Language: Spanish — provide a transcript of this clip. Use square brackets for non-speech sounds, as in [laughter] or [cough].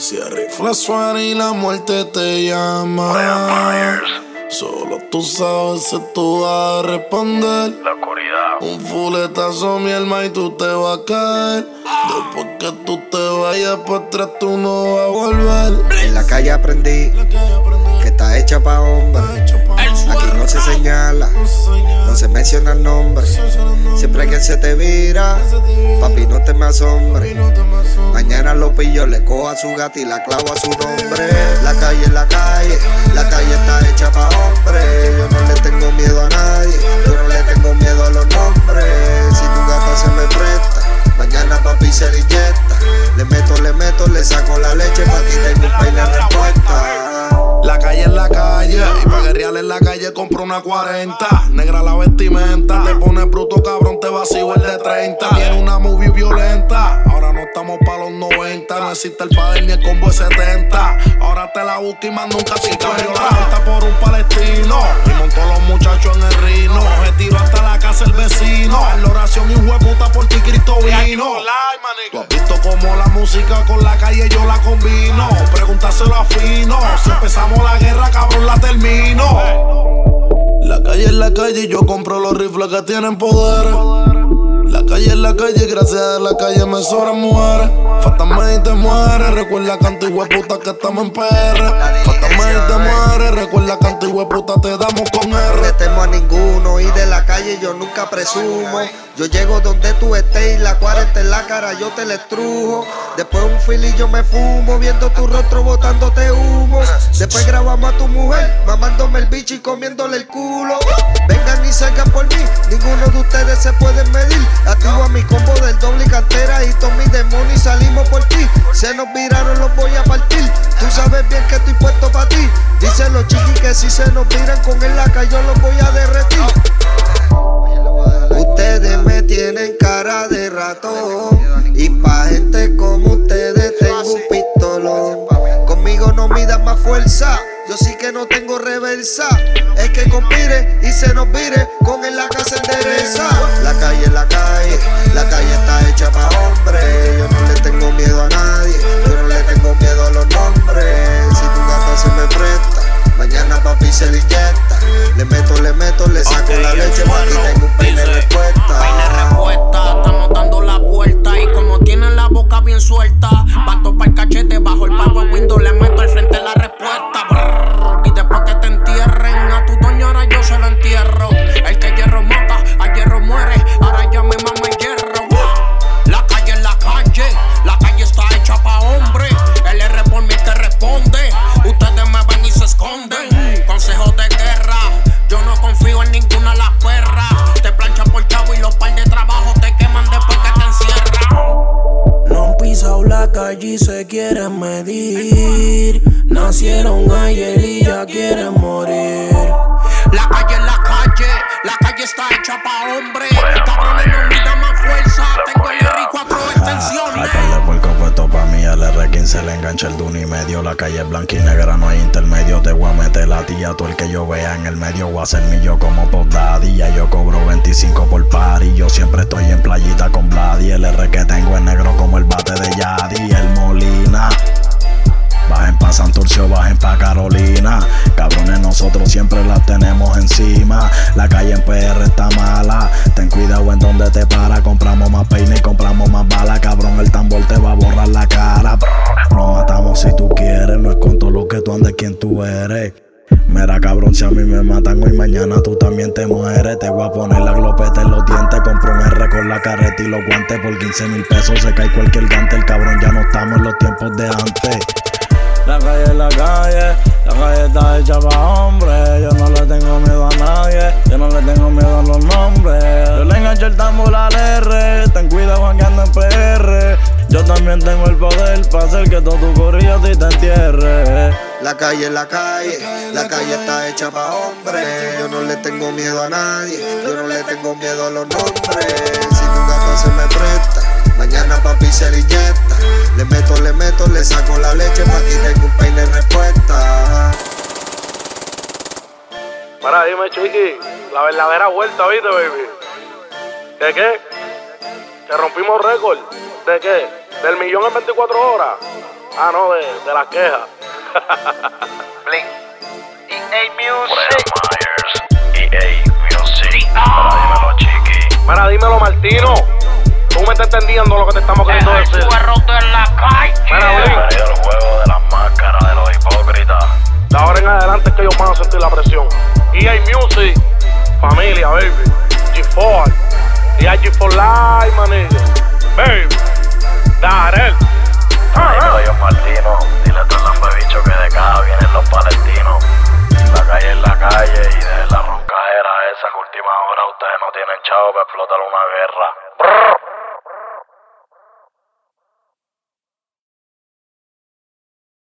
Si el rifle suena y la muerte te llama. Solo tú sabes si tú vas a responder. La oscuridad. Un fuletazo, mi alma, y tú te vas a caer. Después que tú te vayas para atrás, tú no vas a volver. En la calle aprendí que está hecha pa' hombre. Aquí no se señala, no se menciona el nombre. Siempre que se te vira, papi, no te me asombre. Mañana lo pillo, le cojo a su gata y la clavo a su nombre. La calle es la calle, la calle está hecha pa' hombre. Yo no le tengo miedo a nadie, yo no le tengo miedo a los nombres. Si tu gata se me presta, mañana papi se le. Le meto, le meto, le saco la leche, pa' ti tengo un peine respuesta. La calle es la calle, y pa' guerrear en la calle compro una 40. Negra la vestimenta, te pones bruto cabrón, te vacío el de 30. Tiene una movie violenta, ahora no estamos pa' los 90. No existe el padre ni el combo de 70. Ahora te la busco y más nunca te encuentra. por un palestino, y montó los muchachos en el rino. Retiro hasta la casa el vecino. La oración y un puta por ti Cristo vino. Tú has visto como la música con la calle yo la combino. Pregúntaselo a Fino. Si empezamos la guerra, cabrón, la termino. La calle es la calle, yo compro los rifles que tienen poder. La calle es la calle, gracias a la calle me sobran mujeres. Fatame y te mueres, recuerda que antigua puta que estamos en PR. Fatame y te mueres, recuerda que antigua puta te damos con No R. le temo a ninguno yo nunca presumo. Yo llego donde tú estés y la cuarenta en la cara yo te la estrujo. Después un fili yo me fumo, viendo tu rostro botándote humo. Después grabamos a tu mujer, mamándome el bicho y comiéndole el culo. Vengan y salgan por mí, ninguno de ustedes se pueden medir. Activo a mi combo del doble y cantera y todos mis demonios y salimos por ti. Se nos viraron, los voy a partir. Tú sabes bien que estoy puesto para ti. Dicen los chiquis que si se nos viran con el laca yo los voy a derretir. Ustedes me tienen cara de ratón. Y pa' gente como ustedes tengo un pistolón. Conmigo no midan más fuerza Yo sí que no tengo reversa. El que conspire y se nos vire Con él la casa endereza La calle es la calle La calle está hecha pa' hombre. Yo no le tengo miedo a nadie Yo no le tengo miedo a los nombres. Si tu gata se me presta Mañana papi se le inyecta Le meto, le meto, le saco la leche Pa' ti tengo un quieren medir. Nacieron ayer y ya quieren morir. La calle es la calle, la calle está hecha pa' hombre. Cabrones no La calle blanca y negra, no hay intermedio. Te voy a meter la tía, tú el que yo vea en el medio. Voy a ser millo como Pop Daddy. Ya yo cobro 25 por party. Yo siempre estoy en playita con Vladi. El R que tengo es negro como el bate de Yadi. El Molina. Bajen pa' Santurcio, bajen pa' Carolina. Cabrones, nosotros siempre las tenemos encima. La calle en PR está mala. Ten cuidado en donde te para. Compramos más peine y compramos más bala. Cabrón, el tambor lo que tú eres. Mira cabrón, si a mí me matan hoy, mañana tú también te mueres. Te voy a poner la glopeta en los dientes. Compro un R con la carreta y los guantes. Por 15 mil pesos se cae cualquier gante. El cabrón ya no estamos en los tiempos de antes. La calle es la calle, la calle está hecha pa' hombre. Yo no le tengo miedo a nadie, yo no le tengo miedo a los nombres. Yo le engancho el tambor al R, ten cuidado jangueando en PR. Yo también tengo el poder para hacer que todo tu corrillo a ti te entierre. La calle es la calle, la calle está hecha pa' hombre. Yo no le tengo miedo a nadie, yo no le tengo miedo a los nombres. Si tu gata se me presta, mañana papi se le inyecta. Le meto, le meto, le saco la leche, pa' ti tengo un peine respuesta. Para, dime, chiqui, la verdadera vuelta, ¿viste, baby? ¿De qué? Que rompimos récord. ¿De qué? ¿Del millón en 24 horas? Ah, no, de, de las quejas. [laughs] Blink. EA Music. EA Music. Ahora dímelo, chiqui. Mira, dímelo, Martino. Tú me estás entendiendo lo que te estamos queriendo El decir. roto en la calle. Mira, Blink. Al juego de las máscaras de los hipócritas. De ahora en adelante es que ellos van a sentir la presión. EA Music, familia, baby. G4, EA G4 Live, manillo. Baby, Darel. Dímelo, yo Martino. Dile a todos los bicho que de acá vienen los palestinos. La calle es la calle y de la roncajera esa que última hora ustedes no tienen chavo para explotar una guerra. Brrr.